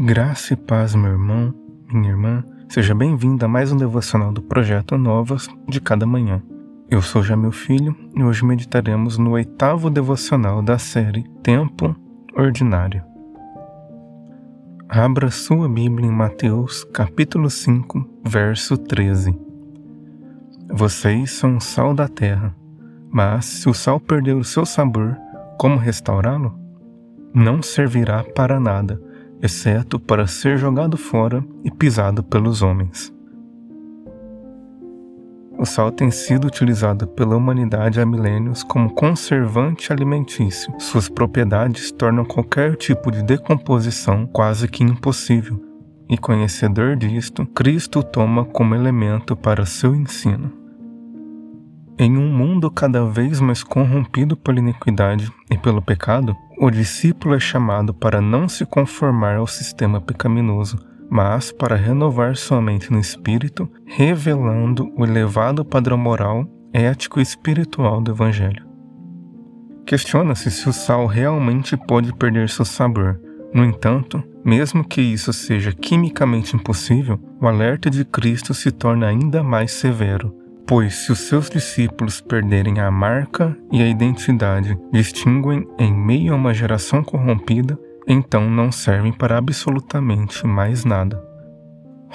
Graça e paz, meu irmão, minha irmã. Seja bem-vindo a mais um devocional do projeto Novas de cada manhã. Eu sou já meu filho e hoje meditaremos no oitavo devocional da série Tempo Ordinário. Abra sua Bíblia em Mateus, capítulo 5, verso 13. Vocês são o sal da terra, mas se o sal perder o seu sabor, como restaurá-lo? Não servirá para nada exceto para ser jogado fora e pisado pelos homens. O sal tem sido utilizado pela humanidade há milênios como conservante alimentício. Suas propriedades tornam qualquer tipo de decomposição quase que impossível. E conhecedor disto, Cristo o toma como elemento para seu ensino. Em um mundo cada vez mais corrompido pela iniquidade e pelo pecado, o discípulo é chamado para não se conformar ao sistema pecaminoso, mas para renovar sua mente no espírito, revelando o elevado padrão moral, ético e espiritual do Evangelho. Questiona-se se o sal realmente pode perder seu sabor. No entanto, mesmo que isso seja quimicamente impossível, o alerta de Cristo se torna ainda mais severo Pois se os seus discípulos perderem a marca e a identidade distinguem em meio a uma geração corrompida, então não servem para absolutamente mais nada.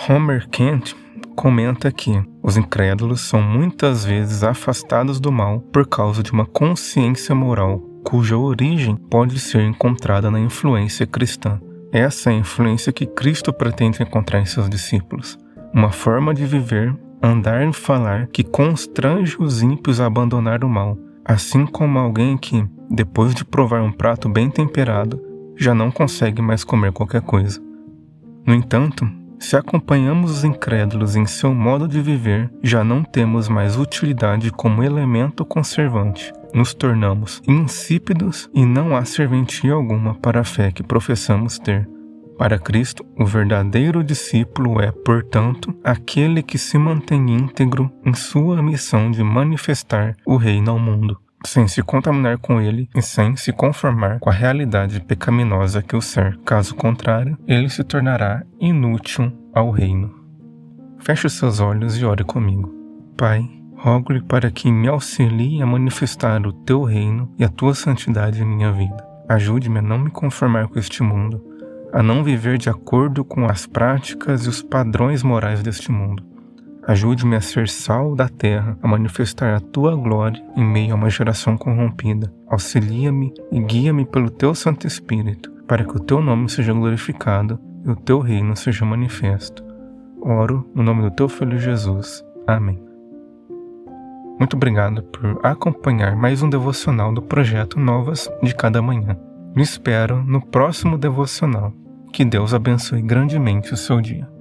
Homer Kent comenta que os incrédulos são muitas vezes afastados do mal por causa de uma consciência moral cuja origem pode ser encontrada na influência cristã. Essa é a influência que Cristo pretende encontrar em seus discípulos. Uma forma de viver andar e falar que constrange os ímpios a abandonar o mal, assim como alguém que, depois de provar um prato bem temperado, já não consegue mais comer qualquer coisa. No entanto, se acompanhamos os incrédulos em seu modo de viver, já não temos mais utilidade como elemento conservante. Nos tornamos insípidos e não há serventia alguma para a fé que professamos ter. Para Cristo, o verdadeiro discípulo é, portanto, aquele que se mantém íntegro em sua missão de manifestar o reino ao mundo, sem se contaminar com ele e sem se conformar com a realidade pecaminosa que o ser. Caso contrário, ele se tornará inútil ao reino. Feche os seus olhos e ore comigo. Pai, rogo-lhe para que me auxilie a manifestar o teu reino e a tua santidade em minha vida. Ajude-me a não me conformar com este mundo a não viver de acordo com as práticas e os padrões morais deste mundo. Ajude-me a ser sal da terra, a manifestar a tua glória em meio a uma geração corrompida. Auxilia-me e guia-me pelo teu Santo Espírito, para que o teu nome seja glorificado e o teu reino seja manifesto. Oro no nome do teu Filho Jesus. Amém. Muito obrigado por acompanhar mais um devocional do projeto Novas de Cada Manhã. Me espero no próximo devocional. Que Deus abençoe grandemente o seu dia.